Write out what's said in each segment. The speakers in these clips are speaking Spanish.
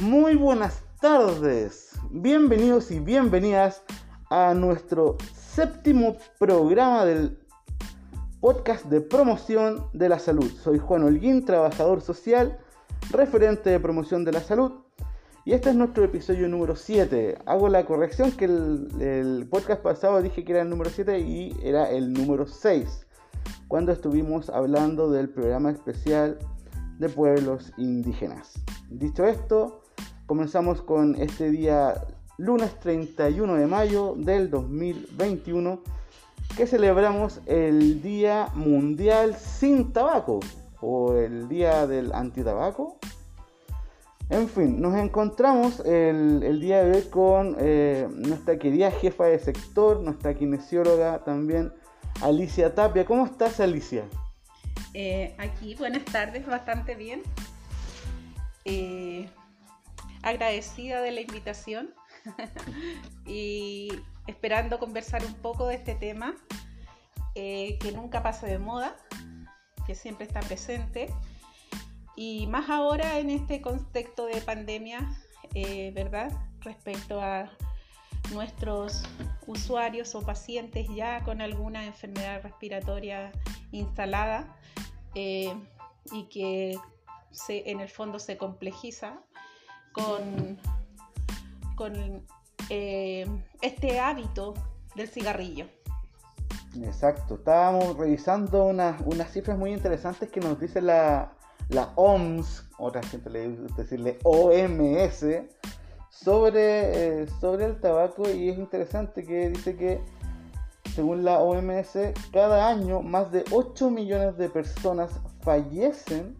Muy buenas tardes, bienvenidos y bienvenidas a nuestro séptimo programa del podcast de promoción de la salud. Soy Juan Holguín, trabajador social, referente de promoción de la salud. Y este es nuestro episodio número 7. Hago la corrección que el, el, podcast pasado dije que era el número 7 y era el número 6, cuando estuvimos hablando del programa especial de pueblos indígenas. Dicho esto, comenzamos con este día lunes 31 de mayo del 2021 que celebramos el Día Mundial sin Tabaco o el Día del Antitabaco. En fin, nos encontramos el, día de hoy con eh, nuestra querida jefa de sector, nuestra kinesióloga también, Alicia Tapia. ¿Cómo estás, Alicia? Eh, aquí, buenas tardes, bastante bien. Eh, agradecida de la invitación y esperando conversar un poco de este tema eh, que nunca pasa de moda, que siempre está presente y más ahora en este contexto de pandemia, eh, ¿verdad? Respecto a nuestros usuarios o pacientes ya con alguna enfermedad respiratoria instalada eh, y que en el fondo se complejiza con, con eh, este hábito del cigarrillo. Exacto, estábamos revisando unas, unas cifras muy interesantes que nos dice la, la OMS, otra gente le decirle OMS, sobre, eh, sobre el tabaco y es interesante que dice que según la OMS cada año más de 8 millones de personas fallecen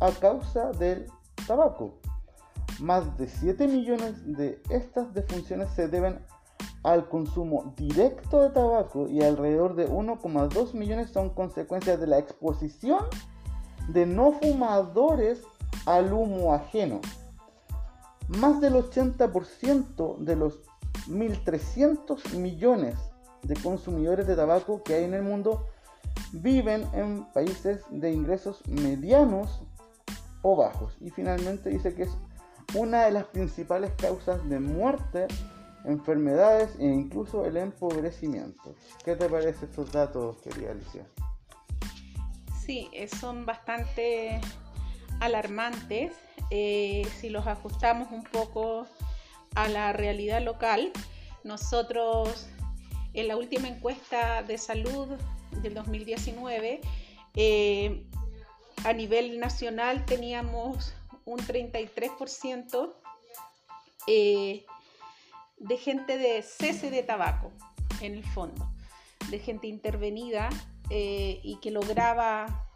a causa del tabaco. Más de 7 millones de estas defunciones se deben al consumo directo de tabaco y alrededor de 1,2 millones son consecuencias de la exposición de no fumadores al humo ajeno. Más del 80% de los 1.300 millones de consumidores de tabaco que hay en el mundo viven en países de ingresos medianos o bajos. Y finalmente dice que es una de las principales causas de muerte, enfermedades e incluso el empobrecimiento. ¿Qué te parece estos datos, querida Alicia? Sí, eh, son bastante alarmantes. Eh, si los ajustamos un poco a la realidad local, nosotros en la última encuesta de salud del 2019, eh, a nivel nacional teníamos un 33% eh, de gente de cese de tabaco, en el fondo, de gente intervenida eh, y que lograba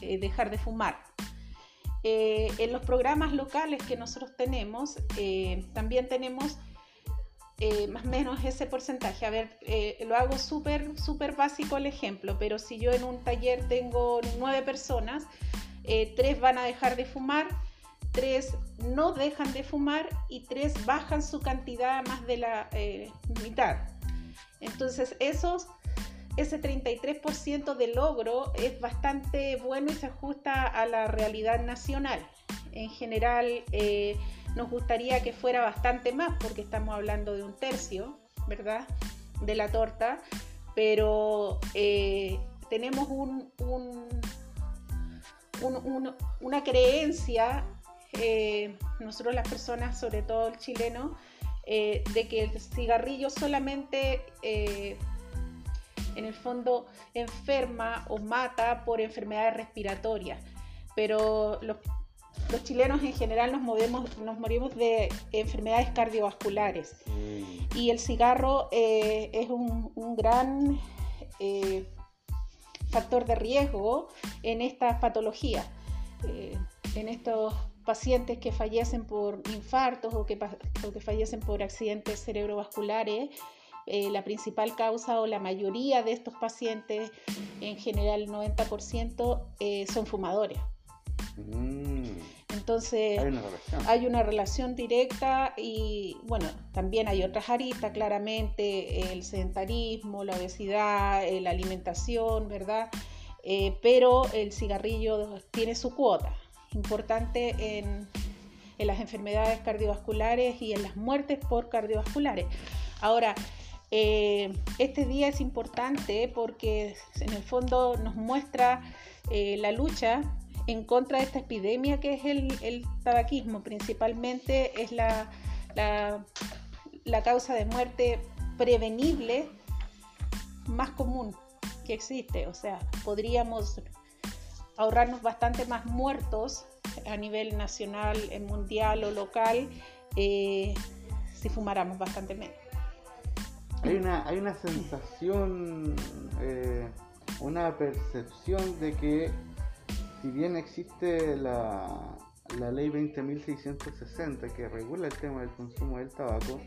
eh, dejar de fumar. Eh, en los programas locales que nosotros tenemos, eh, también tenemos eh, más o menos ese porcentaje. A ver, lo hago súper, súper básico el ejemplo, pero si yo en un taller tengo nueve personas, tres van a dejar de fumar, tres no dejan de fumar y tres bajan su cantidad a más de la mitad. Entonces, esos ese 33% de logro es bastante bueno y se ajusta a la realidad nacional. En general, eh, nos gustaría que fuera bastante más, porque estamos hablando de un tercio, ¿verdad? De la torta, pero eh, tenemos un, una creencia, eh, nosotros las personas, sobre todo el chileno, eh, de que el cigarrillo solamente en el fondo enferma o mata por enfermedades respiratorias. Pero los, los chilenos en general nos, movemos, nos morimos de enfermedades cardiovasculares. Mm. Y el cigarro eh, es un, un gran eh, factor de riesgo en estas patologías, eh, en estos pacientes que fallecen por infartos o que, o que fallecen por accidentes cerebrovasculares eh, la principal causa o la mayoría de estos pacientes, en general el 90%, eh, son fumadores. Mm. Entonces hay una, hay una, relación directa y bueno, también hay otras aristas, claramente el sedentarismo, la obesidad, eh, la alimentación, ¿verdad? pero el cigarrillo tiene su cuota importante en, las enfermedades cardiovasculares y en las muertes por cardiovasculares. Ahora, eh, este día es importante porque en el fondo nos muestra eh, la lucha en contra de esta epidemia que es el, tabaquismo. Principalmente es la, causa de muerte prevenible más común que existe. O sea, podríamos ahorrarnos bastante más muertos a nivel nacional, mundial o local eh, si fumáramos bastante menos. Hay una, hay una sensación, eh, una percepción de que si bien existe la, la ley 20.660 que regula el tema del consumo del tabaco,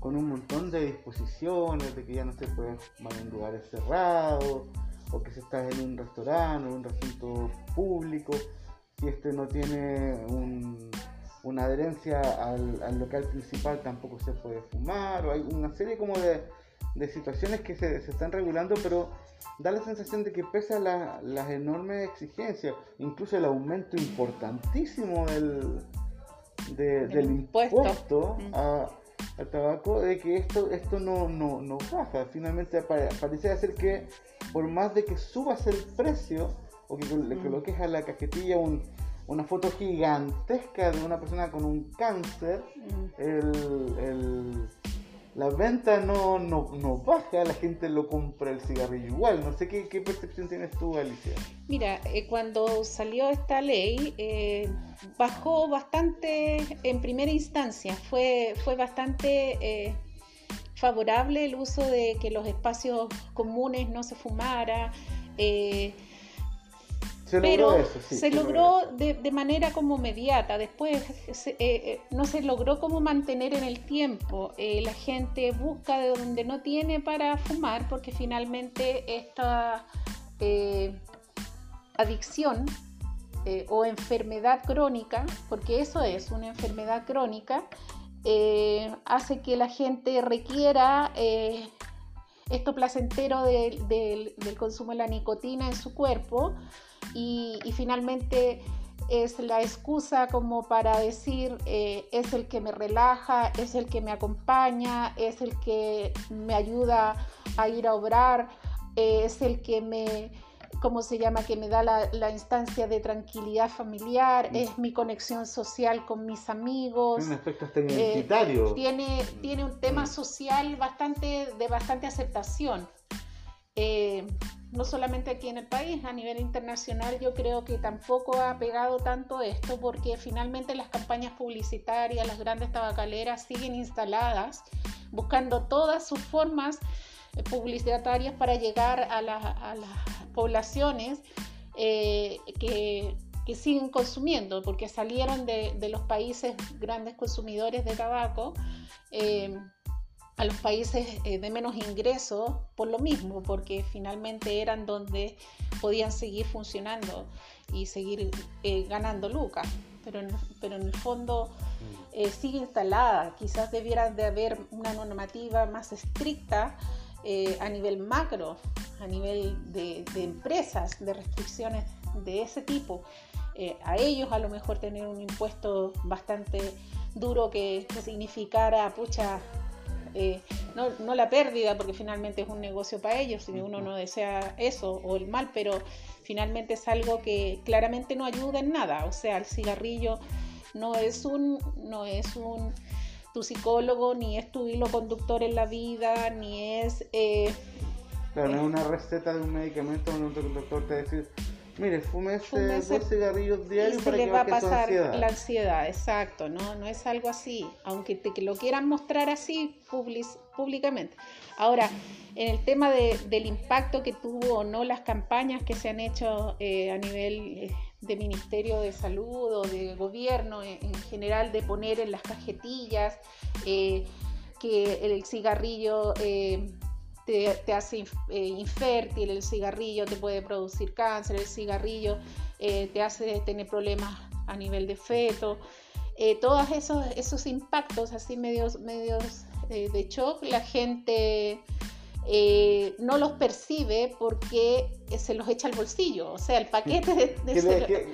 con un montón de disposiciones de que ya no se puede fumar en lugares cerrados, o que si estás en un restaurante o un recinto público, si este no tiene un, una adherencia al, local principal tampoco se puede fumar, o hay una serie como de, situaciones que se, están regulando, pero da la sensación de que pese a las enormes exigencias, incluso el aumento importantísimo del, del impuesto, mm. Al tabaco, de que esto, esto no, no, baja. Finalmente parece ser que por más de que subas el precio, o que le coloques a la cajetilla un una foto gigantesca de una persona con un cáncer, el, la venta no, no, baja, la gente lo compra el cigarrillo igual. No sé qué, percepción tienes tú, Alicia. Mira, eh, cuando salió esta ley, eh, bajó bastante en primera instancia, fue, fue bastante... Eh, favorable el uso de que los espacios comunes no se fumara, pero se, logró de, manera como mediata. Después eh, eh, no se logró como mantener en el tiempo. Eh, la gente busca de donde no tiene para fumar porque finalmente esta adicción o enfermedad crónica, porque eso es una enfermedad crónica, hace que la gente requiera esto placentero del consumo de la nicotina en su cuerpo y, finalmente es la excusa como para decir eh, es el que me relaja, es el que me acompaña, es el que me ayuda a ir a obrar, eh, es el que me, ¿cómo se llama?, que me da la, instancia de tranquilidad familiar, mm. es mi conexión social con mis amigos. Tiene un aspecto hasta identitario. Eh, tiene, tiene un tema mm. social bastante, de bastante aceptación no solamente aquí en el país, a nivel internacional yo creo que tampoco ha pegado tanto esto porque finalmente las campañas publicitarias, las grandes tabacaleras siguen instaladas buscando todas sus formas eh, publicitarias para llegar a, las poblaciones eh, que, siguen consumiendo, porque salieron de, los países grandes consumidores de tabaco. Eh, a los países eh, de menos ingresos por lo mismo, porque finalmente eran donde podían seguir funcionando y seguir eh, ganando lucas. Pero en, pero en el fondo mm. eh, sigue instalada. Quizás debiera de haber una normativa más estricta a nivel macro, a nivel de, empresas, de restricciones de ese tipo. a ellos a lo mejor tener un impuesto bastante duro que, que significara, pucha, eh, no, no, la pérdida, porque finalmente es un negocio para ellos, si uno no desea eso o el mal, pero finalmente es algo que claramente no ayuda en nada. O sea, el cigarrillo no es un, no es un tu psicólogo, ni es tu hilo conductor en la vida, ni es... Eh, claro, no es una receta de un medicamento donde un doctor te dice Mire, fúmese, dos cigarrillos diarios y para le va a pasar la ansiedad, exacto, ¿no? No es algo así, aunque te lo quieran mostrar así públicamente. Ahora, en el tema del impacto que tuvo o no las campañas que se han hecho eh, a nivel eh, de Ministerio de Salud o de gobierno en, general, de poner en las cajetillas eh, que el cigarrillo te, hace eh, infértil, el cigarrillo te puede producir cáncer, el cigarrillo eh, te hace tener problemas a nivel de feto. Eh, todos esos, esos impactos así medios, medios de shock, la gente eh, no los percibe porque se los echa al bolsillo. O sea, el paquete de,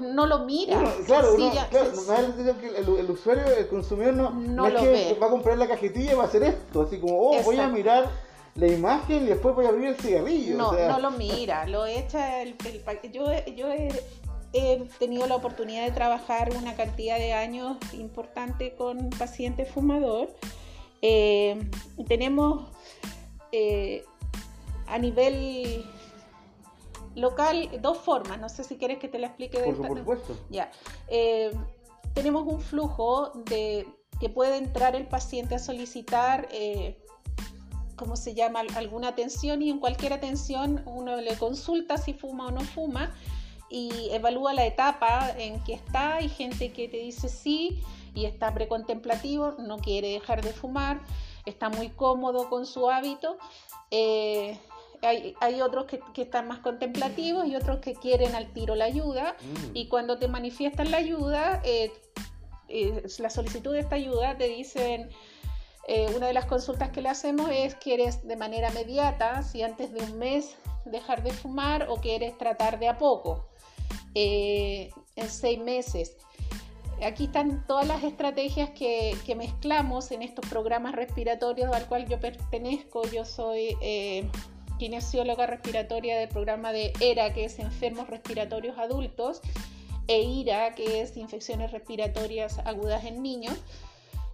no lo mira. claro, el, usuario, el consumidor no, es que va a comprar la cajetilla y va a hacer esto. Así como, oh, voy a mirar la imagen y después voy a abrir el cigarrillo. No, no lo mira, lo echa el, paquete. Yo, yo he, tenido la oportunidad de trabajar una cantidad de años importante con pacientes fumador. Eh, tenemos eh, a nivel local dos formas. No sé si quieres que te la explique. De por, supuesto. Ya. Eh, tenemos un flujo de que puede entrar el paciente a solicitar, eh, ¿cómo se llama?, alguna atención y en cualquier atención uno le consulta si fuma o no fuma y evalúa la etapa en que está. Hay gente que te dice sí y está precontemplativo, no quiere dejar de fumar está muy cómodo con su hábito. Eh, hay, otros que, están más contemplativos y otros que quieren al tiro la ayuda. Mm. Y cuando te manifiestan la ayuda, eh, eh, la solicitud de esta ayuda, te dicen, una de las consultas que le hacemos es, ¿quieres de manera inmediata, si antes de un mes dejar de fumar o quieres tratar de a poco? en seis meses. Aquí están todas las estrategias que, mezclamos en estos programas respiratorios al cual yo pertenezco. Yo soy eh, kinesióloga respiratoria del programa de ERA, que es Enfermos Respiratorios Adultos, e IRA, que es Infecciones Respiratorias Agudas en Niños.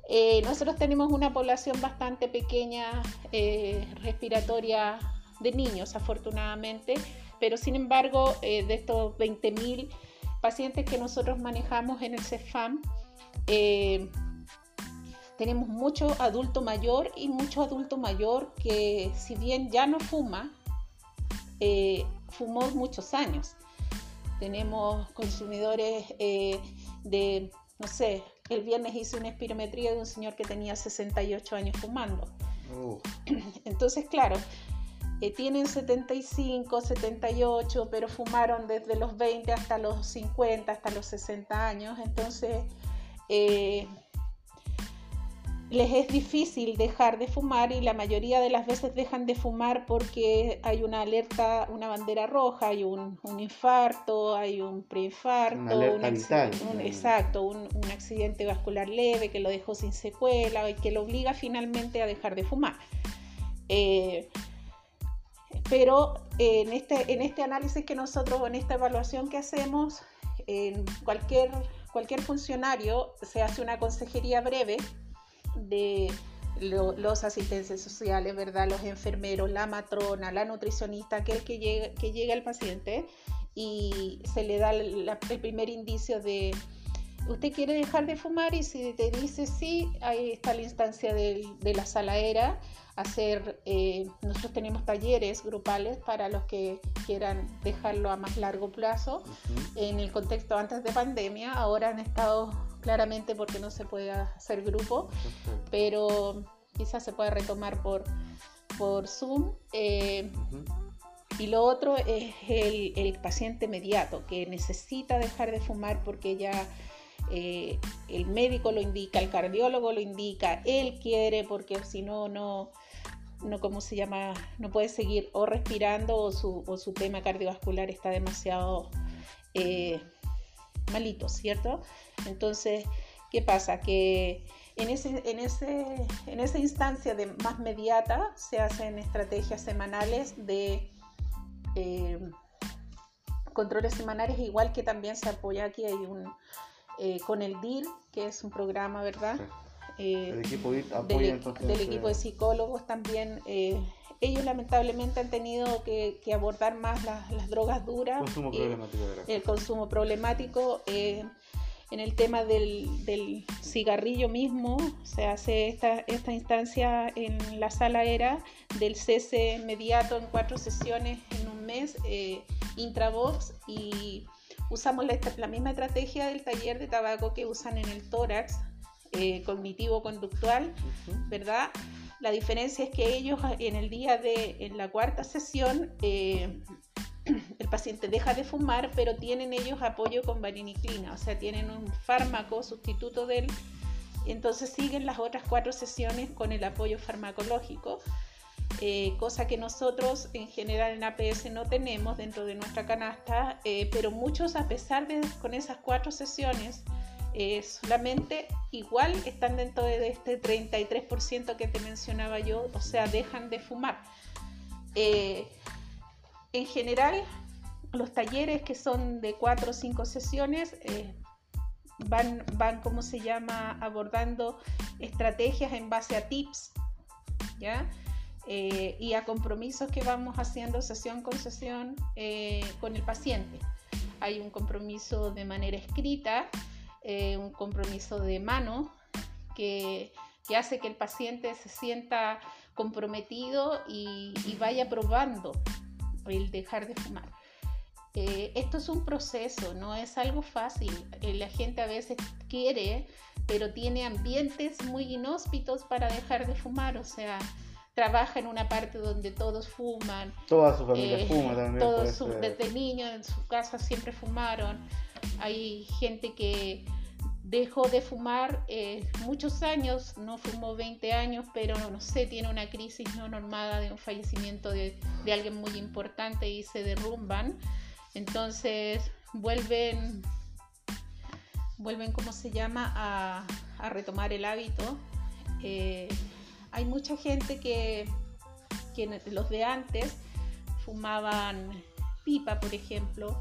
Eh, nosotros tenemos una población bastante pequeña eh, respiratoria de niños, afortunadamente, pero sin embargo, de estos 20.000 pacientes que nosotros manejamos en el CEFAM, eh, tenemos mucho adulto mayor y mucho adulto mayor que si bien ya no fuma, eh, fumó muchos años. Tenemos consumidores eh, de, no sé, el viernes hice una espirometría de un señor que tenía 68 años fumando. Entonces, claro, tienen 75, 78, pero fumaron desde los 20 hasta los 50, hasta los 60 años. Entonces, eh, les es difícil dejar de fumar y la mayoría de las veces dejan de fumar porque hay una alerta, una bandera roja, hay un, infarto, hay un preinfarto, un, exacto, un, accidente vascular leve que lo dejó sin secuela y que lo obliga finalmente a dejar de fumar. Eh, pero en este, en este análisis que nosotros, en esta evaluación que hacemos, en cualquier, cualquier funcionario se hace una consejería breve de los asistentes sociales, ¿verdad? Los enfermeros, la matrona, la nutricionista, aquel que llega, que llega al paciente y se le da el primer indicio de usted quiere dejar de fumar y si te dice sí, ahí está la instancia de, de la saladera hacer, eh, nosotros tenemos talleres grupales para los que quieran dejarlo a más largo plazo. En el contexto antes de pandemia, ahora han estado claramente porque no se puede hacer grupo, pero quizás se puede retomar por, por Zoom. Eh, y lo otro es el, el, paciente inmediato que necesita dejar de fumar porque ya eh, el médico lo indica, el cardiólogo lo indica, él quiere porque si no, no, no, ¿cómo se llama? No puede seguir o respirando o su, o su tema cardiovascular está demasiado eh, malito, ¿cierto? Entonces, ¿qué pasa? Que en, ese, en, ese, en esa instancia de más mediata se hacen estrategias semanales de eh, controles semanales, igual que también se apoya aquí hay un eh, con el DIR, que es un programa, ¿verdad? Eh, el equipo del, equipo de psicólogos también. Eh, ellos lamentablemente han tenido que, abordar más las, drogas duras. Consumo problemático, el consumo problemático. Eh, en el tema del, cigarrillo mismo, se hace esta, esta instancia en la sala ERA del cese inmediato en cuatro sesiones en un mes, eh, intravox, y usamos la, misma estrategia del taller de tabaco que usan en el tórax, eh, cognitivo-conductual, ¿verdad? La diferencia es que ellos en el día de, en la cuarta sesión, eh, el paciente deja de fumar, pero tienen ellos apoyo con variniclina, o sea, tienen un fármaco sustituto del, entonces siguen las otras cuatro sesiones con el apoyo farmacológico. Eh, cosa que nosotros en general en APS no tenemos dentro de nuestra canasta, eh, pero muchos a pesar de con esas cuatro sesiones, eh, solamente igual están dentro de este 33% que te mencionaba yo, o sea, dejan de fumar. en general, los talleres que son de cuatro o cinco sesiones van, van, ¿cómo se llama?, abordando estrategias en base a tips, ¿ya? Eh, y a compromisos que vamos haciendo sesión con sesión eh, con el paciente. Hay un compromiso de manera escrita, eh, un compromiso de mano que, que, hace que el paciente se sienta comprometido y, y vaya probando el dejar de fumar. esto es un proceso, no es algo fácil. la gente a veces quiere, pero tiene ambientes muy inhóspitos para dejar de fumar, o sea, trabaja en una parte donde todos fuman. Toda su familia eh, fuma también. Todos desde niños en su casa siempre fumaron. Hay gente que dejó de fumar eh, muchos años, no fumó 20 años, pero no sé, tiene una crisis no normada de un fallecimiento de, de alguien muy importante y se derrumban. Entonces vuelven, vuelven, ¿cómo se llama?, a, a retomar el hábito. Eh, hay mucha gente que, los de antes fumaban pipa, por ejemplo.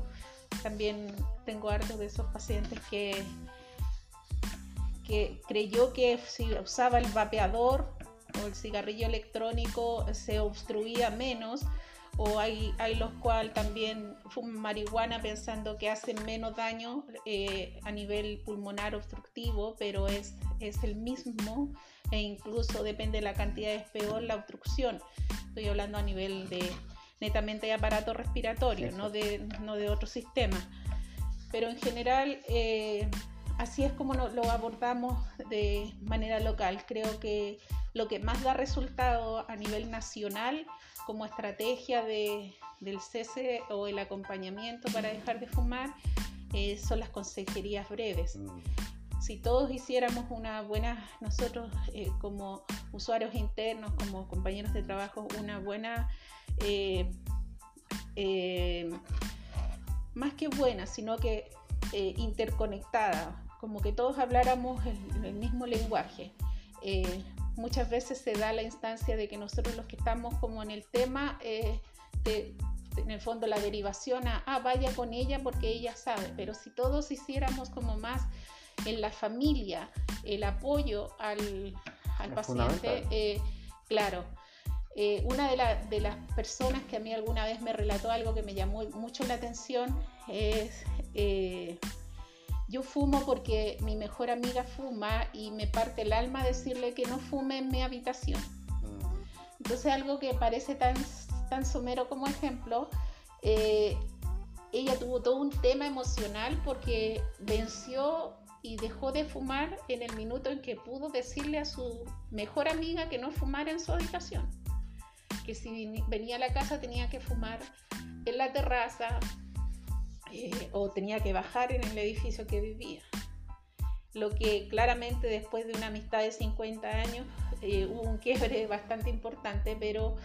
También tengo hartos de esos pacientes que, que creyó que si usaba el vapeador o el cigarrillo electrónico se obstruía menos o hay, hay los cuales también fuman marihuana pensando que hacen menos daño eh, a nivel pulmonar obstructivo, pero es, es el mismo e incluso depende de la cantidad es peor la obstrucción. Estoy hablando a nivel de netamente de aparato respiratorio, no de, no de otro sistema. Pero en general, eh, así es como lo, abordamos de manera local. Creo que lo que más da resultado a nivel nacional como estrategia de, del cese o el acompañamiento para dejar de fumar eh, son las consejerías breves. Mm si todos hiciéramos una buena, nosotros eh, como usuarios internos, como compañeros de trabajo, una buena, eh, eh, más que buena, sino que interconectada, como que todos habláramos el, mismo lenguaje. muchas veces se da la instancia de que nosotros los que estamos como en el tema, en el fondo la derivación a, ah, vaya con ella porque ella sabe, pero si todos hiciéramos como más en la familia, el apoyo al, paciente, eh, claro. Eh, una de, las personas que a mí alguna vez me relató algo que me llamó mucho la atención es, eh, yo fumo porque mi mejor amiga fuma y me parte el alma decirle que no fume en mi habitación. Mm. Entonces algo que parece tan, tan somero como ejemplo, ella tuvo todo un tema emocional porque venció y dejó de fumar en el minuto en que pudo decirle a su mejor amiga que no fumara en su habitación. Que si venía a la casa tenía que fumar en la terraza eh, o tenía que bajar en el edificio que vivía. Lo que claramente después de una amistad de 50 años eh, hubo un quiebre bastante importante, pero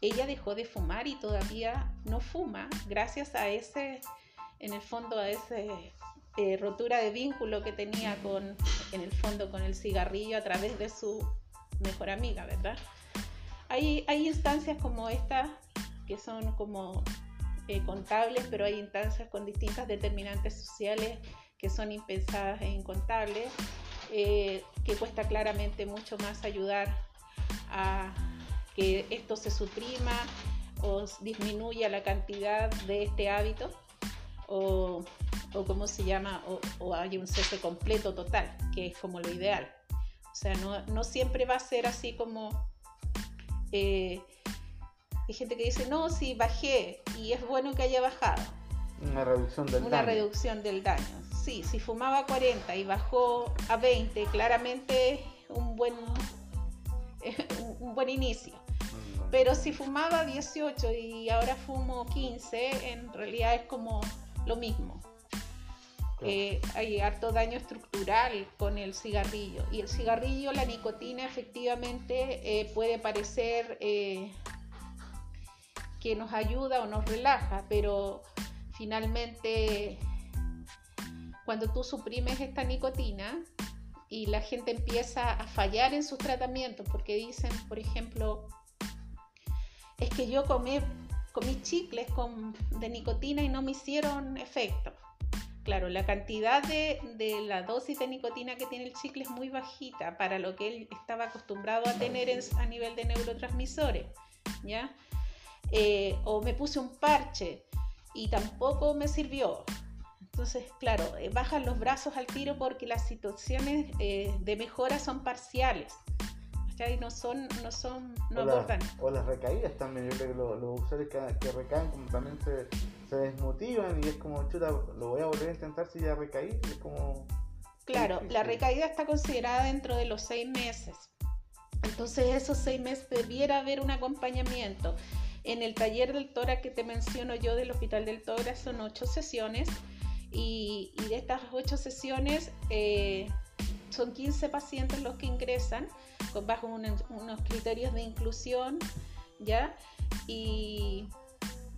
ella dejó de fumar y todavía no fuma gracias a ese, en el fondo, a ese eh, rotura de vínculo que tenía con, en el fondo, con el cigarrillo a través de su mejor amiga, ¿verdad? Hay, hay instancias como esta que son como eh, contables, pero hay instancias con distintas determinantes sociales que son impensadas e incontables, eh, que cuesta claramente mucho más ayudar a que esto se suprima o disminuya la cantidad de este hábito o o cómo se llama, o, hay un cese completo total, que es como lo ideal. O sea, no, siempre va a ser así como... Eh, hay gente que dice, no, sí, bajé y es bueno que haya bajado. Una reducción del Una reducción del daño. Sí, si fumaba 40 y bajó a 20, claramente un buen, un buen inicio. Mm. Pero si fumaba 18 y ahora fumo 15, en realidad es como lo mismo. Eh, hay harto daño estructural con el cigarrillo. Y el cigarrillo, la nicotina efectivamente eh, puede parecer eh, que nos ayuda o nos relaja, pero finalmente cuando tú suprimes esta nicotina y la gente empieza a fallar en sus tratamientos, porque dicen, por ejemplo, es que yo comí, comí chicles con, de nicotina y no me hicieron efecto. Claro, la cantidad de, la dosis de nicotina que tiene el chicle es muy bajita para lo que él estaba acostumbrado a tener a nivel de neurotransmisores, ¿ya? Eh, o me puse un parche y tampoco me sirvió. Entonces, claro, eh, bajan los brazos al tiro porque las situaciones eh, de mejora son parciales. Y no son, no son, no o abordan. o las recaídas también, yo creo que los, usuarios que, recaen como también se, se, desmotivan y es como, chuta, lo voy a volver a intentar si ya recaí, es como... Claro, la recaída está considerada dentro de los seis meses. Entonces esos seis meses debiera haber un acompañamiento. En el taller del TORA que te menciono yo del Hospital del TORA son ocho sesiones y, de estas ocho sesiones eh, son 15 pacientes los que ingresan con, bajo unos criterios de inclusión, ¿ya? Y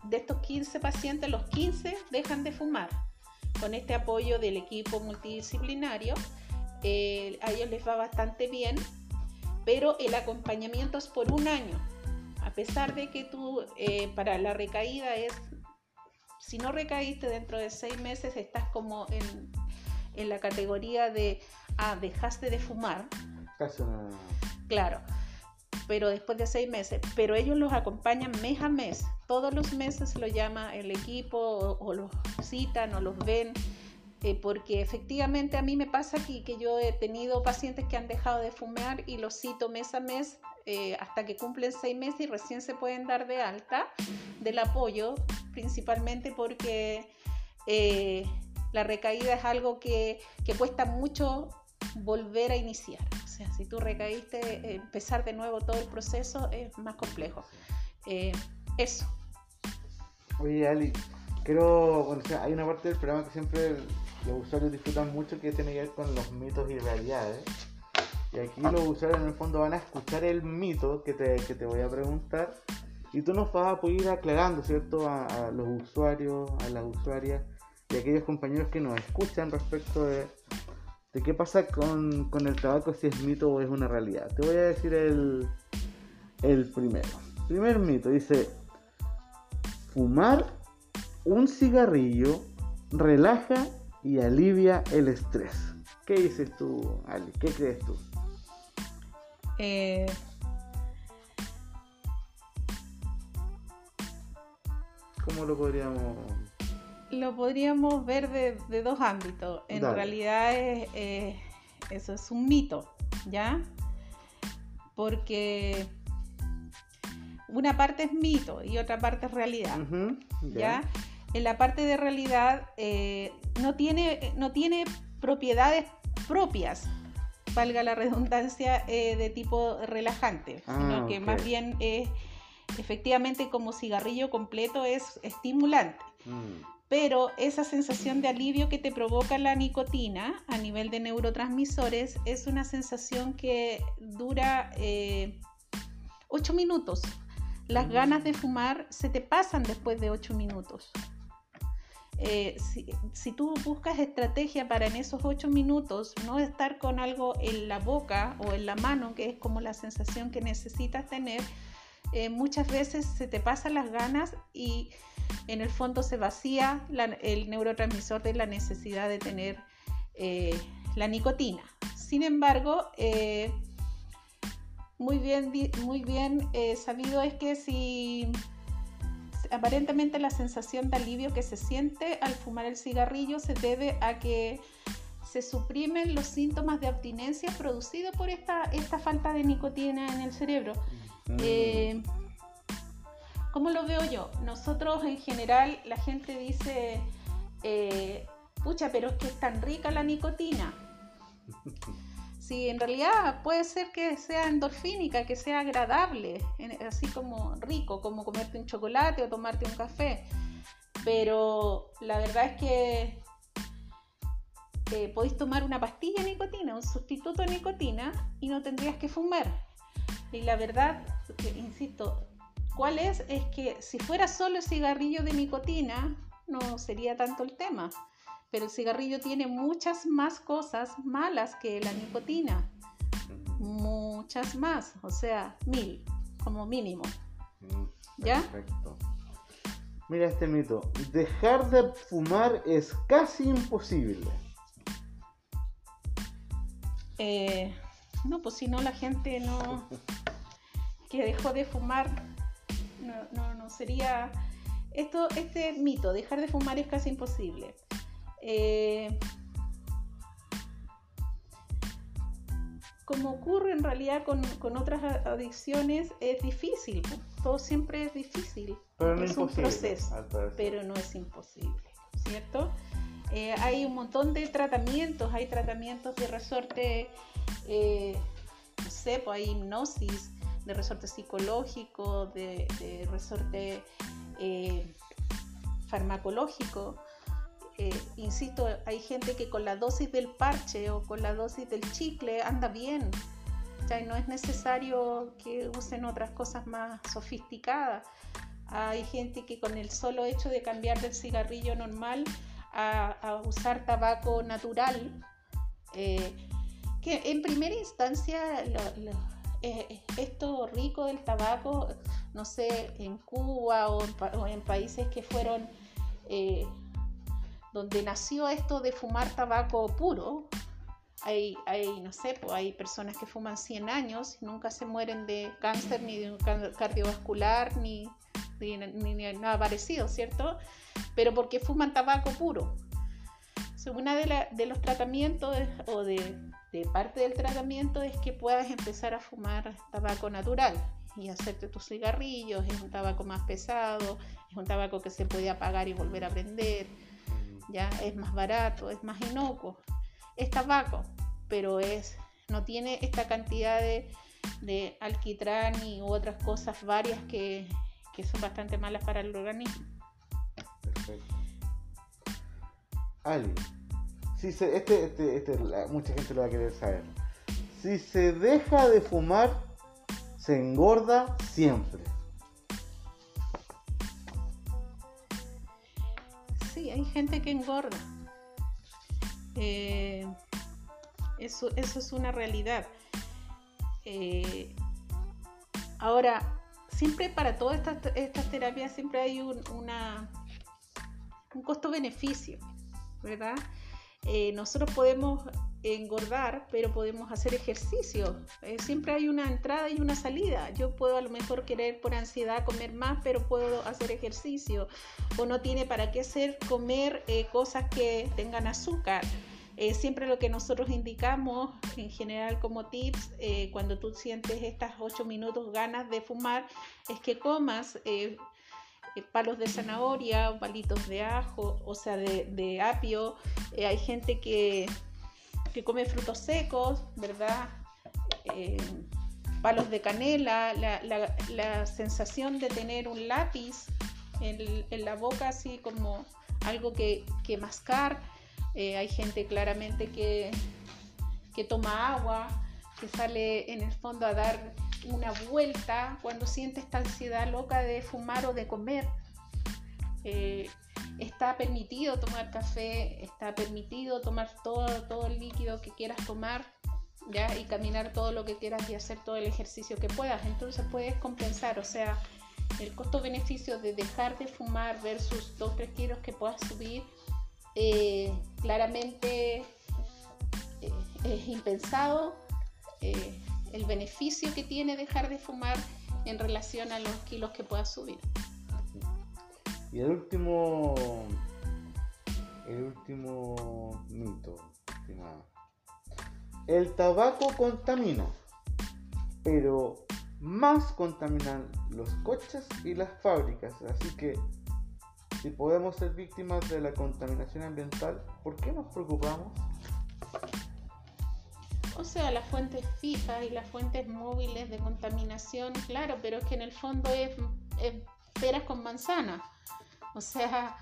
de estos 15 pacientes, los 15 dejan de fumar. Con este apoyo del equipo multidisciplinario, eh, a ellos les va bastante bien, pero el acompañamiento es por un año. A pesar de que tú, eh, para la recaída es si no recaíste dentro de seis meses, estás como en, la categoría de, ah, dejaste de fumar. Casi Claro, pero después de seis meses. Pero ellos los acompañan mes a mes. Todos los meses lo llama el equipo o, los citan o los ven. Eh, porque efectivamente a mí me pasa aquí que yo he tenido pacientes que han dejado de fumar y los cito mes a mes eh, hasta que cumplen seis meses y recién se pueden dar de alta del apoyo, principalmente porque eh, la recaída es algo que, cuesta mucho volver a iniciar. O sea, si tú recaíste, eh, empezar de nuevo todo el proceso es más complejo. eso. Oye, Ali, quiero, bueno, hay una parte del programa que siempre los usuarios disfrutan mucho que tiene que ver con los mitos y realidades. Y aquí los usuarios en el fondo van a escuchar el mito que te, que te voy a preguntar y tú nos vas a poder ir aclarando, ¿cierto? A, los usuarios, a las usuarias y a aquellos compañeros que nos escuchan respecto de, de qué pasa con, con, el tabaco, si es mito o es una realidad. Te voy a decir el, el primero. Primer mito, dice, fumar un cigarrillo relaja y alivia el estrés. ¿Qué dices tú, Ali? ¿Qué crees tú? Eh, ¿Cómo lo podríamos...? Lo podríamos ver de, dos ámbitos. En realidad es, eso es un mito, ¿ya? Porque una parte es mito y otra parte es realidad, ¿ya? En la parte de realidad eh, no, tiene, no tiene propiedades propias valga la redundancia, eh, de tipo relajante, ah, sino que más bien es efectivamente como cigarrillo completo es estimulante. Mm. Pero esa sensación de alivio que te provoca la nicotina a nivel de neurotransmisores es una sensación que dura eh, 8 minutos. Las mm. ganas de fumar se te pasan después de 8 minutos. Eh, si, tú buscas estrategia para en esos ocho minutos no estar con algo en la boca o en la mano, que es como la sensación que necesitas tener, eh, muchas veces se te pasan las ganas y en el fondo se vacía el neurotransmisor de la necesidad de tener eh, la nicotina. Sin embargo, muy bien, muy bien sabido es que si aparentemente la sensación de alivio que se siente al fumar el cigarrillo se debe a que se suprimen los síntomas de abstinencia producidos por esta, esta falta de nicotina en el cerebro. Mm. Eh, ¿Cómo lo veo yo? Nosotros en general la gente dice, eh, pucha, pero es que es tan rica la nicotina. Sí, en realidad puede ser que sea endorfínica, que sea agradable, así como rico, como comerte un chocolate o tomarte un café. Pero la verdad es que eh, podéis tomar una pastilla de nicotina, un sustituto de nicotina, y no tendrías que fumar. Y la verdad, insisto, ¿cuál es? Es que si fuera solo el cigarrillo de nicotina, no sería tanto el tema. Pero el cigarrillo tiene muchas más cosas malas que la nicotina. Muchas más, o sea, mil como mínimo. Mm, ¿Ya? Perfecto. Mira este mito. Dejar de fumar es casi imposible. Eh, no, pues si no la gente no que dejó de fumar no, no, sería esto este mito dejar de fumar es casi imposible. Eh, como ocurre en realidad con, otras adicciones es difícil todo siempre es difícil pero es un proceso pero no es imposible cierto eh, hay un montón de tratamientos, hay tratamientos de resorte, eh, no sé, pues hay hipnosis, de resorte psicológico, de, resorte eh, farmacológico. insisto, hay gente que con la dosis del parche o con la dosis del chicle anda bien. Ya no es necesario que usen otras cosas más sofisticadas. Hay gente que con el solo hecho de cambiar del cigarrillo normal a, usar tabaco natural, eh, que en primera instancia eh, esto rico del tabaco, no sé, en Cuba o en, países que fueron eh, donde nació esto de fumar tabaco puro, hay, hay, no sé, pues hay personas que fuman 100 años y nunca se mueren de cáncer ni de cardiovascular ni, ni, ni nada parecido, ¿cierto? pero porque fuman tabaco puro. Una de, de los tratamientos o de, parte del tratamiento es que puedas empezar a fumar tabaco natural y hacerte tus cigarrillos. Es un tabaco más pesado, es un tabaco que se puede apagar y volver a prender. Ya es más barato, es más inocuo. Es tabaco, pero es no tiene esta cantidad de, de alquitrán y otras cosas varias que, que son bastante malas para el organismo. Ali, si se, este, este, este mucha gente lo va a querer saber. Si se deja de fumar, se engorda siempre. Sí, hay gente que engorda. Eh, eso, eso, es una realidad. Eh, ahora, siempre para todas estas, terapias siempre hay un costo-beneficio, ¿verdad? Eh, nosotros podemos engordar, pero podemos hacer ejercicio. Eh, siempre hay una entrada y una salida. Yo puedo a lo mejor querer por ansiedad comer más, pero puedo hacer ejercicio. O no tiene para qué ser comer eh, cosas que tengan azúcar. Siempre lo que nosotros indicamos en general como tips, cuando tú sientes estas 8 minutos ganas de fumar, es que comas eh, palos de zanahoria, palitos de ajo, o sea, de, apio. Eh, hay gente que, que, come frutos secos, ¿verdad? Eh, palos de canela, la, sensación de tener un lápiz en, la boca, así como algo que, que mascar. Hay gente claramente que, que toma agua, que sale en el fondo a dar una vuelta cuando siente esta ansiedad loca de fumar o de comer. Eh, está permitido tomar café, está permitido tomar todo, todo el líquido que quieras tomar, ¿ya? Y caminar todo lo que quieras y hacer todo el ejercicio que puedas. Entonces puedes compensar, o sea, el costo-beneficio de dejar de fumar versus 2-3 kilos que puedas subir, eh, claramente eh, es impensado el beneficio que tiene dejar de fumar en relación a los kilos que pueda subir. Y el último, el último mito, El tabaco contamina, pero más contaminan los coches y las fábricas. Así que si podemos ser víctimas de la contaminación ambiental, ¿por qué nos preocupamos? O sea, las fuentes fijas y las fuentes móviles de contaminación, claro, pero es que en el fondo es, peras con manzana. O sea,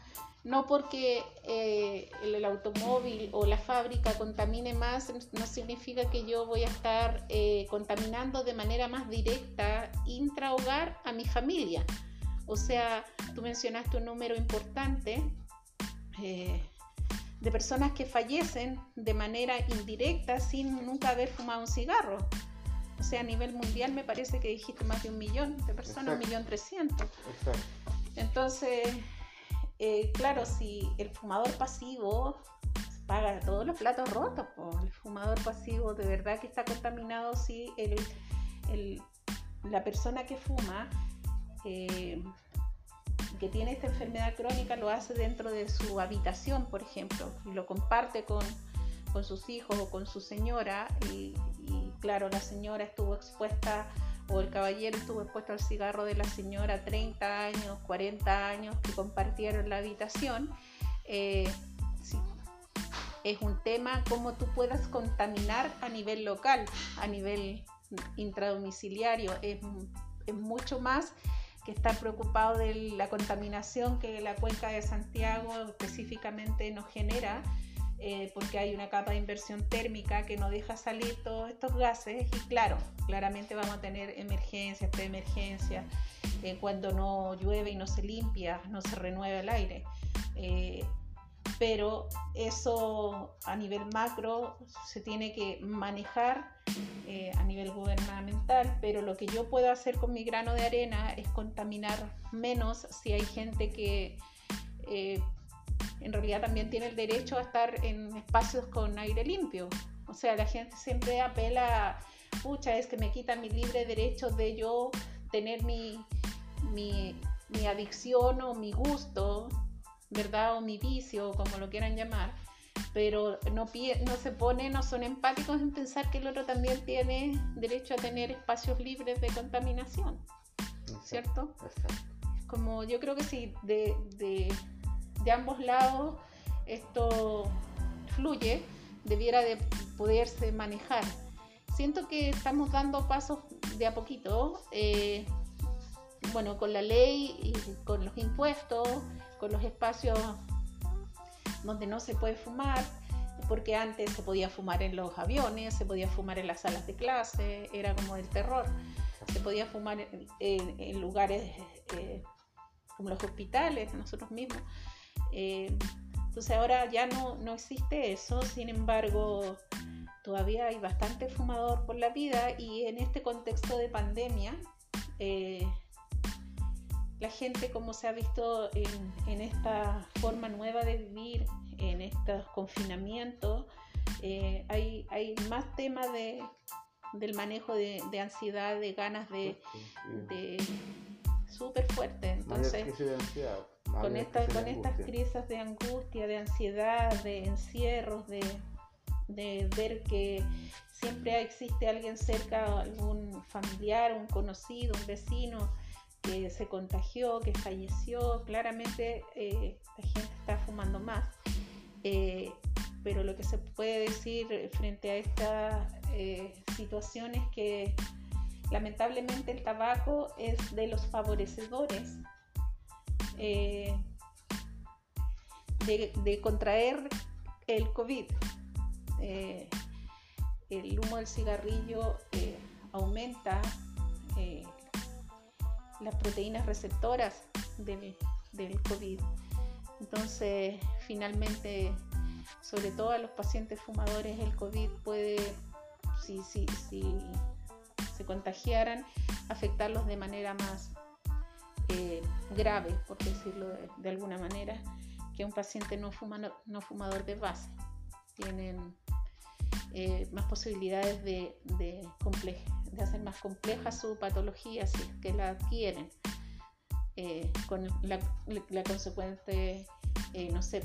no porque eh, el, automóvil o la fábrica contamine más, no significa que yo voy a estar eh, contaminando de manera más directa intrahogar a mi familia. O sea, tú mencionaste un número importante eh, de personas que fallecen de manera indirecta sin nunca haber fumado un cigarro. O sea, a nivel mundial me parece que dijiste más de un millón de personas, un millón trescientos. Entonces, eh, claro, si el fumador pasivo paga todos los platos rotos, el fumador pasivo de verdad que está contaminado si la persona que fuma, que tiene esta enfermedad crónica, lo hace dentro de su habitación, por ejemplo, y lo comparte con, sus hijos o con su señora, y, y claro, la señora estuvo expuesta o el caballero estuvo expuesto al cigarro de la señora 30 años, 40 años que compartieron la habitación. Eh, es un tema como tú puedas contaminar a nivel local, a nivel intradomiciliario. Es, es mucho más que estar preocupado de la contaminación que la cuenca de Santiago específicamente nos genera eh, porque hay una capa de inversión térmica que no deja salir todos estos gases y claro, claramente vamos a tener emergencias, preemergencias, eh, cuando no llueve y no se limpia, no se renueva el aire. Eh, pero eso a nivel macro se tiene que manejar a nivel gubernamental, pero lo que yo puedo hacer con mi grano de arena es contaminar menos si hay gente que en realidad también tiene el derecho a estar en espacios con aire limpio. O sea, la gente siempre apela, pucha, es que me quita mi libre derecho de yo tener mi, mi adicción o mi gusto, ¿verdad? O mi vicio, como lo quieran llamar. Pero no, no se pone, no son empáticos en pensar que el otro también tiene derecho a tener espacios libres de contaminación. ¿Cierto? Como yo creo que sí, de, de de ambos lados esto fluye, debiera de poderse manejar. Siento que estamos dando pasos de a poquito, eh, bueno, con la ley y con los impuestos, los espacios donde no se puede fumar, porque antes se podía fumar en los aviones, se podía fumar en las salas de clase, era como el terror. Se podía fumar en, lugares eh, como los hospitales, nosotros mismos. Eh, entonces ahora ya no, no existe eso, sin embargo todavía hay bastante fumador por la vida y en este contexto de pandemia eh, la gente como se ha visto en, esta forma nueva de vivir, en estos confinamientos, eh, hay, hay, más temas de, del manejo de, ansiedad, de ganas de, de súper fuerte. Entonces, con, esta, con estas crisis de angustia, de ansiedad, de encierros, de, ver que siempre existe alguien cerca, algún familiar, un conocido, un vecino que se contagió, que falleció, claramente eh, la gente está fumando más. Eh, pero lo que se puede decir frente a esta eh, situación es que lamentablemente el tabaco es de los favorecedores de, contraer el COVID. El humo del cigarrillo aumenta las proteínas receptoras del, del, COVID. Entonces, finalmente, sobre todo a los pacientes fumadores, el COVID puede, si, si, si se contagiaran, afectarlos de manera más eh, grave, por decirlo de, alguna manera, que un paciente no, no fumador de base. Tienen eh, más posibilidades de, de, de, hacer más compleja su patología si es que la adquieren, eh, con la, consecuente, no sé,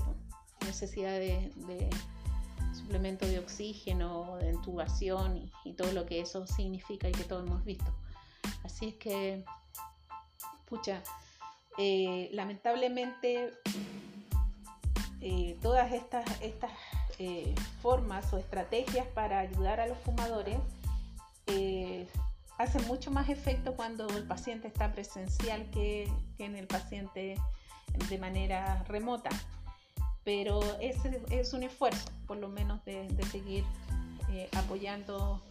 necesidad de, de, suplemento de oxígeno, de intubación y, todo lo que eso significa y que todos hemos visto. Así es que escucha, eh, lamentablemente eh, todas estas, estas eh, formas o estrategias para ayudar a los fumadores hacen mucho más efecto cuando el paciente está presencial que, que en el paciente de manera remota. pero es, es un esfuerzo, por lo menos, de, seguir eh, apoyando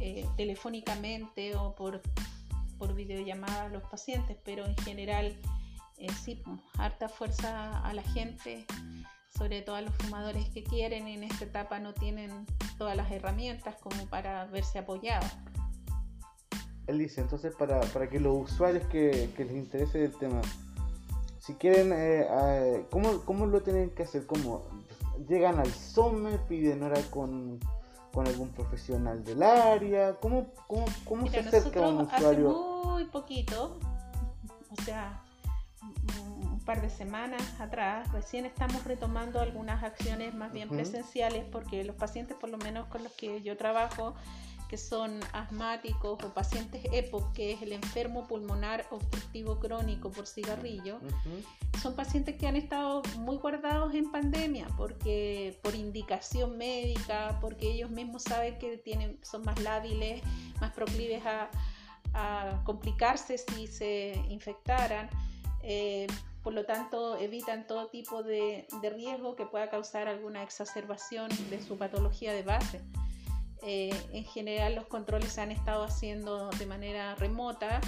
eh, telefónicamente o por, por videollamada a los pacientes, pero en general eh, sí, harta fuerza a la gente, sobre todo a los fumadores que quieren en esta etapa no tienen todas las herramientas como para verse apoyados. Él dice, entonces para, para que los usuarios que, que les interese el tema, si quieren, eh, ¿cómo, lo tienen que hacer? ¿Cómo llegan al SOME, piden hora con, con algún profesional del área? ¿Cómo, cómo, cómo se acerca a un usuario? Hace muy poquito, o sea, par de semanas atrás, recién estamos retomando algunas acciones más bien presenciales porque los pacientes, por lo menos con los que yo trabajo, que son asmáticos o pacientes EPOC, que es el enfermo pulmonar obstructivo crónico por cigarrillo, son pacientes que han estado muy guardados en pandemia porque por indicación médica, porque ellos mismos saben que tienen, son más lábiles, más proclives a, complicarse si se infectaran. Eh, por lo tanto, evitan todo tipo de, de riesgo que pueda causar alguna exacerbación de su patología de base. Eh, en general los controles se han estado haciendo de manera remota.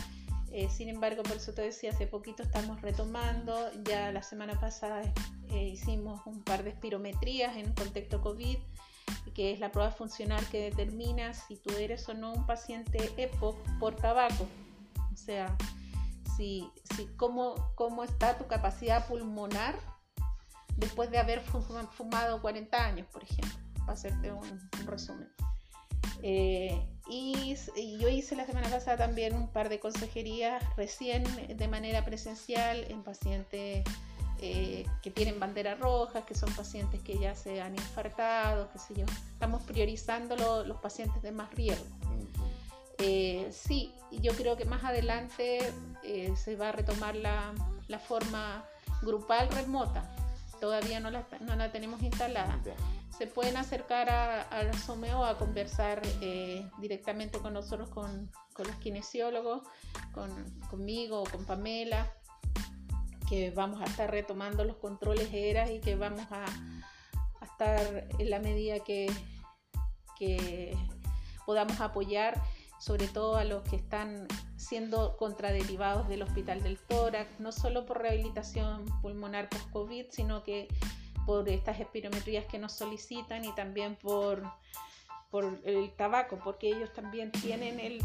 Eh, sin embargo, por eso te decía, hace poquito estamos retomando. Ya la semana pasada eh, hicimos un par de espirometrías en contexto COVID, que es la prueba funcional que determina si tú eres o no un paciente EPOC por tabaco. O sea, si, cómo, cómo está tu capacidad pulmonar después de haber fumado 40 años, por ejemplo, para hacerte un resumen. Eh, y, yo hice la semana pasada también un par de consejerías recién de manera presencial en pacientes eh, que tienen banderas rojas, que son pacientes que ya se han infartado, qué sé yo. Estamos priorizando los pacientes de más riesgo. Eh, sí, yo creo que más adelante se va a retomar la, la forma grupal remota. Todavía no la, no la tenemos instalada se pueden acercar a, a la SOMEO a conversar eh, directamente con nosotros, con, con los kinesiólogos, con, conmigo o con Pamela, que vamos a estar retomando los controles ERAS y que vamos a, a estar en la medida que, que podamos apoyar sobre todo a los que están siendo contraderivados del Hospital del Tórax, no solo por rehabilitación pulmonar post-COVID, sino que por estas espirometrías que nos solicitan y también por, por el tabaco, porque ellos también tienen el,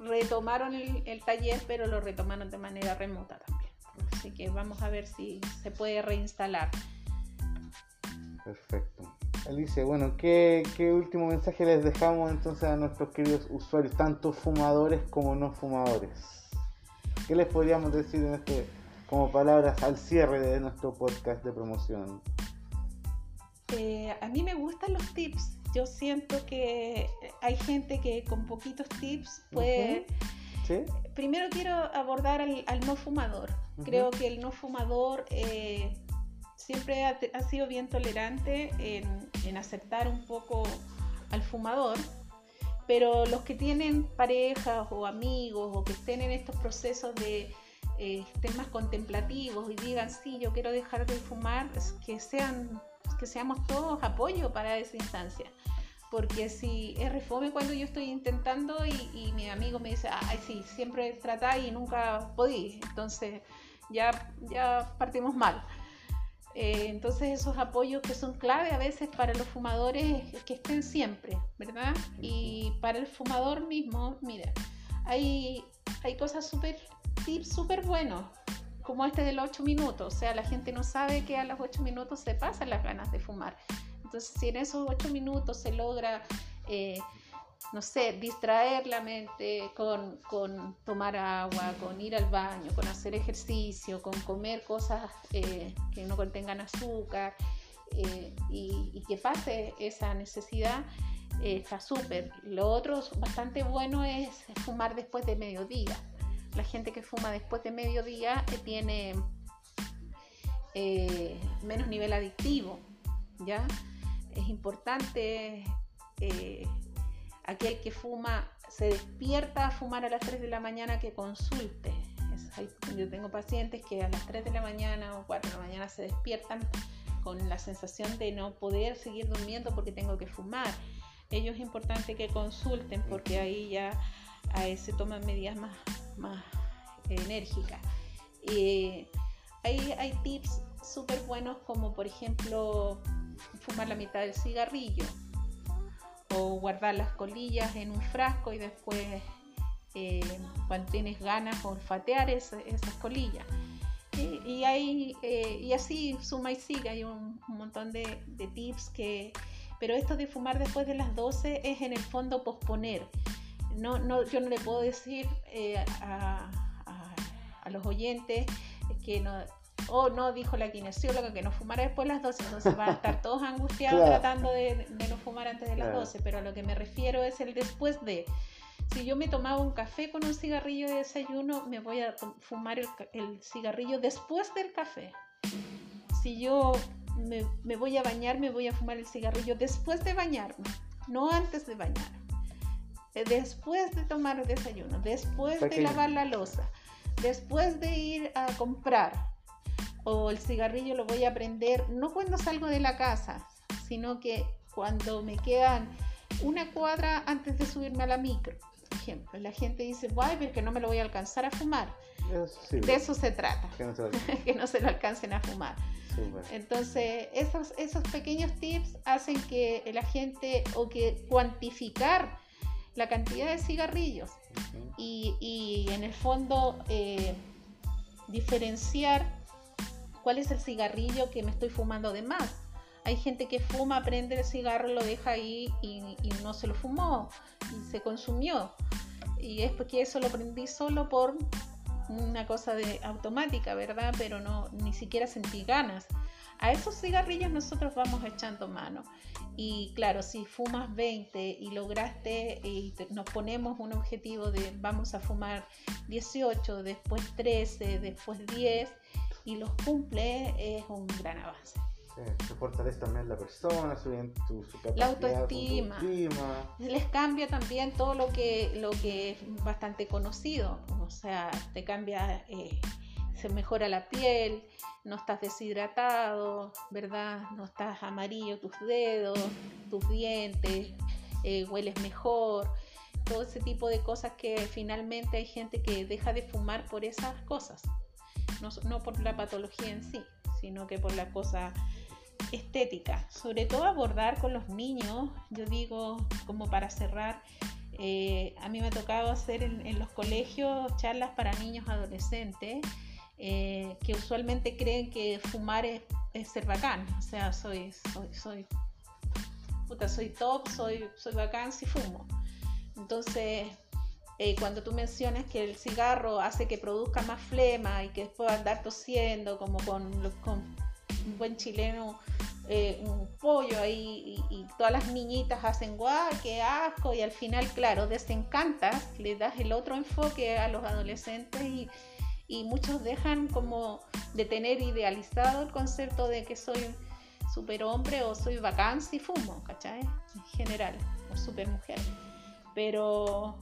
retomaron el, taller, pero lo retomaron de manera remota también. Así que vamos a ver si se puede reinstalar. Perfecto. Alicia, bueno, ¿qué, ¿qué, último mensaje les dejamos entonces a nuestros queridos usuarios, tanto fumadores como no fumadores? ¿Qué les podríamos decir en este como palabras al cierre de nuestro podcast de promoción? Eh, a mí me gustan los tips. Yo siento que hay gente que con poquitos tips puede... Primero quiero abordar al, no fumador. Creo que el no fumador eh, siempre ha, sido bien tolerante en, aceptar un poco al fumador pero los que tienen parejas o amigos o que estén en estos procesos de eh, estén más contemplativos y digan, sí, yo quiero dejar de fumar, que, sean, que seamos todos apoyo para esa instancia. Porque si es refome cuando yo estoy intentando y, mi amigo me dice, ay, sí, siempre tratáis y nunca podí, entonces ya, ya partimos mal. Eh, entonces esos apoyos que son clave a veces para los fumadores que estén siempre, ¿verdad? Y para el fumador mismo, mira, hay, hay cosas súper tips súper buenos, como este de los 8 minutos. O sea, la gente no sabe que a los 8 minutos se pasan las ganas de fumar. Entonces, si en esos 8 minutos se logra, eh, no sé, distraer la mente con, con, tomar agua, con ir al baño, con hacer ejercicio, con comer cosas eh, que no contengan azúcar eh, y, que pase esa necesidad, está súper. Lo otro bastante bueno es fumar después de mediodía la gente que fuma después de mediodía eh, tiene eh, menos nivel adictivo, ¿ya? Es importante eh, aquel que fuma, se despierta a fumar a las 3 de la mañana que consulte. yo tengo pacientes que a las 3 de la mañana o 4 de la mañana se despiertan con la sensación de no poder seguir durmiendo porque tengo que fumar. Ellos es importante que consulten porque ahí ya se toman medidas más, más enérgicas. Y hay, hay tips súper buenos como por ejemplo fumar la mitad del cigarrillo o guardar las colillas en un frasco y después eh, cuando tienes ganas olfatear esas colillas. Y, hay, eh, y así suma y sigue, hay un, montón de, tips que... Pero esto de fumar después de las 12 es en el fondo posponer. No, no, yo no le puedo decir eh, a, los oyentes que no, o no dijo la kinesióloga que no fumara después de las 12, entonces van a estar todos angustiados tratando de, no fumar antes de las 12, pero a lo que me refiero es el después de. Si yo me tomaba un café con un cigarrillo de desayuno, me voy a fumar el, cigarrillo después del café. Si yo me, voy a bañar, me voy a fumar el cigarrillo después de bañarme, no antes de bañar. Eh, después de tomar el desayuno, después de lavar la losa, después de ir a comprar, o el cigarrillo lo voy a prender no cuando salgo de la casa, sino que cuando me quedan una cuadra antes de subirme a la micro. Por ejemplo, la gente dice, guay, pero que no me lo voy a alcanzar a fumar. de eso se trata, que no se, lo alcancen a fumar. Entonces, esos, esos pequeños tips hacen que la gente, o que cuantificar la cantidad de cigarrillos y, y, en el fondo eh, diferenciar cuál es el cigarrillo que me estoy fumando de más. Hay gente que fuma, prende el cigarro, lo deja ahí y, no se lo fumó y se consumió. Y es porque eso lo prendí solo por una cosa de automática, ¿verdad? Pero no ni siquiera sentí ganas. A esos cigarrillos nosotros vamos echando mano. Y claro, si fumas 20 y lograste y nos ponemos un objetivo de vamos a fumar 18, después 13, después 10, y los cumple es un gran avance. se fortalece también la persona, su, la autoestima. Les cambia también todo lo que, lo que es bastante conocido. O sea, te cambia, eh, se mejora la piel, no estás deshidratado, ¿verdad? No estás amarillo tus dedos, tus dientes, eh, hueles mejor. Todo ese tipo de cosas que finalmente hay gente que deja de fumar por esas cosas no, por la patología en sí, sino que por la cosa estética. Sobre todo abordar con los niños, yo digo, como para cerrar, eh, a mí me ha tocado hacer en, los colegios charlas para niños adolescentes eh, que usualmente creen que fumar es, ser bacán. O sea, soy, soy, soy, puta, soy top, soy, soy bacán si fumo. Entonces, eh, cuando tú mencionas que el cigarro hace que produzca más flema y que después andar tosiendo, como con, un buen chileno, eh, un pollo ahí, y, todas las niñitas hacen guau, qué asco, y al final, claro, desencantas, le das el otro enfoque a los adolescentes y, muchos dejan como de tener idealizado el concepto de que soy superhombre o soy bacán si fumo, ¿cachai? En general, o supermujer. Pero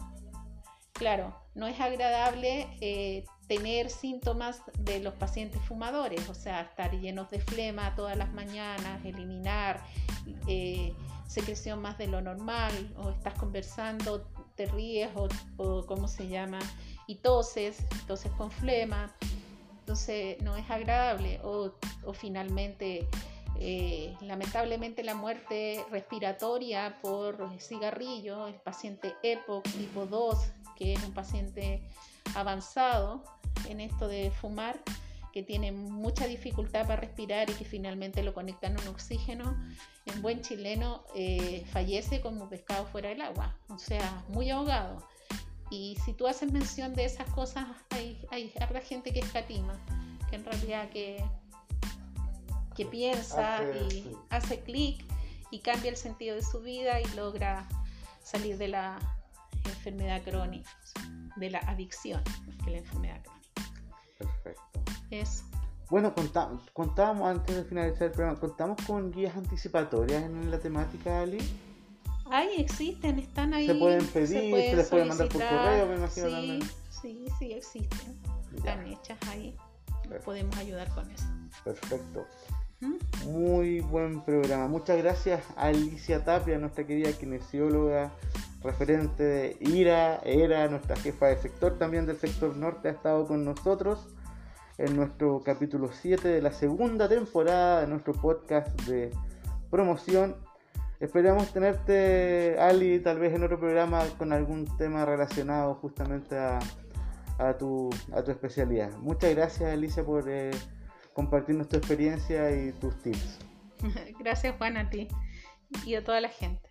Claro, no es agradable eh, tener síntomas de los pacientes fumadores, o sea, estar llenos de flema todas las mañanas, eliminar eh, secreción más de lo normal, o estás conversando, te ríes, o, o cómo se llama, y toses, toses con flema, entonces no es agradable, o, finalmente eh, lamentablemente la muerte respiratoria por cigarrillo, el paciente EPOC tipo 2 que es un paciente avanzado en esto de fumar, que tiene mucha dificultad para respirar y que finalmente lo conectan a un oxígeno, en buen chileno eh, fallece como pescado fuera del agua, o sea, muy ahogado. Y si tú haces mención de esas cosas, hay, hay gente que escatima, que en realidad que, que piensa y hace clic y cambia el sentido de su vida y logra salir de la, enfermedad crónica, de la adicción, que la enfermedad crónica. Perfecto. Eso. Bueno, contamos, contábamos antes de finalizar el programa, contamos con guías anticipatorias en la temática, Ali. Ahí existen, están ahí. Se pueden pedir, se, les puede mandar por correo, me imagino sí, Sí, sí, existen. están hechas ahí. Podemos ayudar con eso. Perfecto. Muy buen programa. Muchas gracias a Alicia Tapia, nuestra querida kinesióloga, referente de IRA, era nuestra jefa de sector también del sector norte, ha estado con nosotros en nuestro capítulo 7 de la segunda temporada de nuestro podcast de promoción. Esperamos tenerte, Ali, tal vez en otro programa con algún tema relacionado justamente a, a, tu, a tu especialidad. Muchas gracias, Alicia, por... Eh, compartirnos tu experiencia y tus tips. Gracias Juan a ti y a toda la gente.